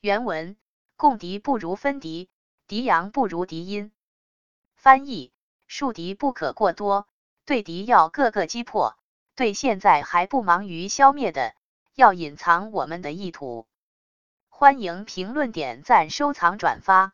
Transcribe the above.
原文共敌不如分敌敌阳不如敌阴。翻译树敌不可过多对敌要各个击破对现在还不忙于消灭的要隐藏我们的意图。欢迎评论点赞收藏转发。